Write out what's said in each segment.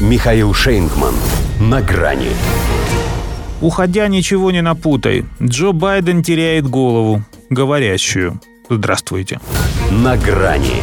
Михаил Шейнгман. На грани. Уходя, ничего не напутай. Джо Байден теряет голову. Говорящую. Здравствуйте. На грани.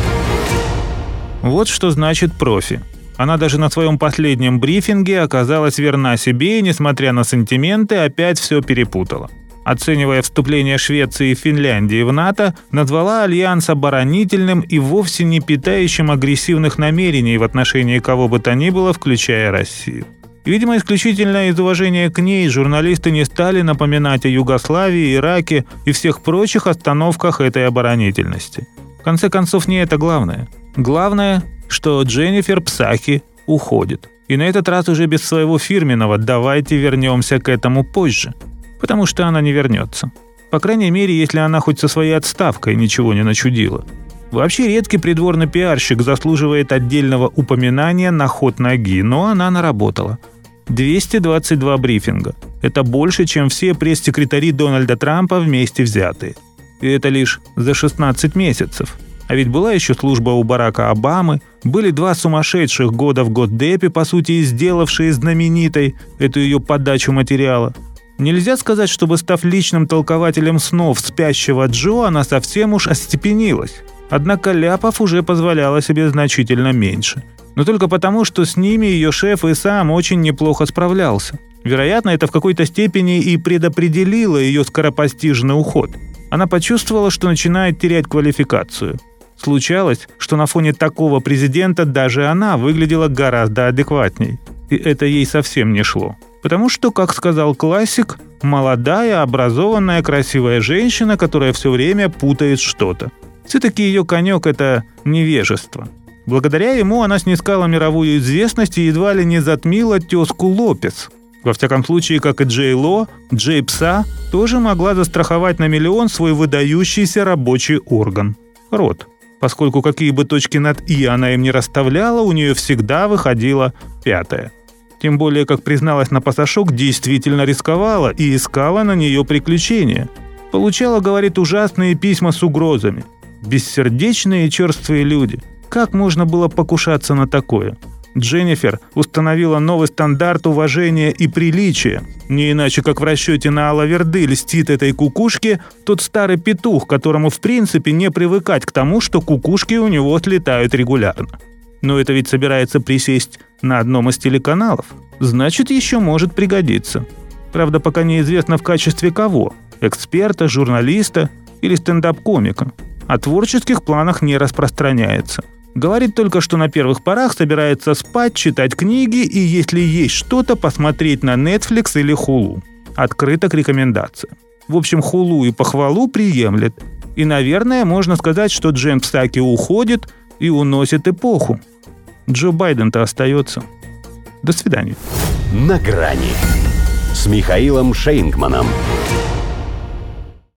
Вот что значит профи. Она даже на своем последнем брифинге оказалась верна себе и, несмотря на сантименты, опять все перепутала. Оценивая вступление Швеции и Финляндии в НАТО, назвала альянс оборонительным и вовсе не питающим агрессивных намерений в отношении кого бы то ни было, включая Россию. Видимо, исключительно из уважения к ней журналисты не стали напоминать о Югославии, Ираке и всех прочих остановках этой оборонительности. В конце концов, не это главное. Главное, что Дженнифер Псахи уходит. И на этот раз уже без своего фирменного «давайте вернемся к этому позже», потому что она не вернется. По крайней мере, если она хоть со своей отставкой ничего не начудила. Вообще редкий придворный пиарщик заслуживает отдельного упоминания на ход ноги, но она наработала. 222 брифинга. Это больше, чем все пресс-секретари Дональда Трампа вместе взятые. И это лишь за 16 месяцев. А ведь была еще служба у Барака Обамы, были два сумасшедших года в Госдепе, по сути, сделавшие знаменитой эту ее подачу материала. Нельзя сказать, чтобы став личным толкователем снов спящего Джо, она совсем уж остепенилась. Однако ляпов уже позволяла себе значительно меньше. Но только потому, что с ними ее шеф и сам очень неплохо справлялся. Вероятно, это в какой-то степени и предопределило ее скоропостижный уход. Она почувствовала, что начинает терять квалификацию. Случалось, что на фоне такого президента даже она выглядела гораздо адекватней. И это ей совсем не шло. Потому что, как сказал классик, молодая, образованная, красивая женщина, которая все время путает что-то. Все-таки ее конек – это невежество. Благодаря ему она снискала мировую известность и едва ли не затмила тезку Лопес. Во всяком случае, как и Джей Ло, Джей Пса тоже могла застраховать на миллион свой выдающийся рабочий орган – рот. Поскольку какие бы точки над «и» она им не расставляла, у нее всегда выходила пятая. Тем более, как призналась на пасашок, действительно рисковала и искала на нее приключения. Получала, говорит, ужасные письма с угрозами. Бессердечные и черствые люди. Как можно было покушаться на такое? Дженнифер установила новый стандарт уважения и приличия. Не иначе, как в расчете на Алаверды льстит этой кукушке тот старый петух, которому в принципе не привыкать к тому, что кукушки у него слетают регулярно. Но это ведь собирается присесть на одном из телеканалов. Значит, еще может пригодиться. Правда, пока неизвестно в качестве кого – эксперта, журналиста или стендап-комика. О творческих планах не распространяется. Говорит только, что на первых порах собирается спать, читать книги и, если есть что-то, посмотреть на Netflix или Hulu. Открыто к рекомендациям. В общем, Хулу и похвалу приемлет. И, наверное, можно сказать, что Джеймс Таки уходит и уносит эпоху. Джо Байден-то остается. До свидания. На грани с Михаилом Шейнгманом.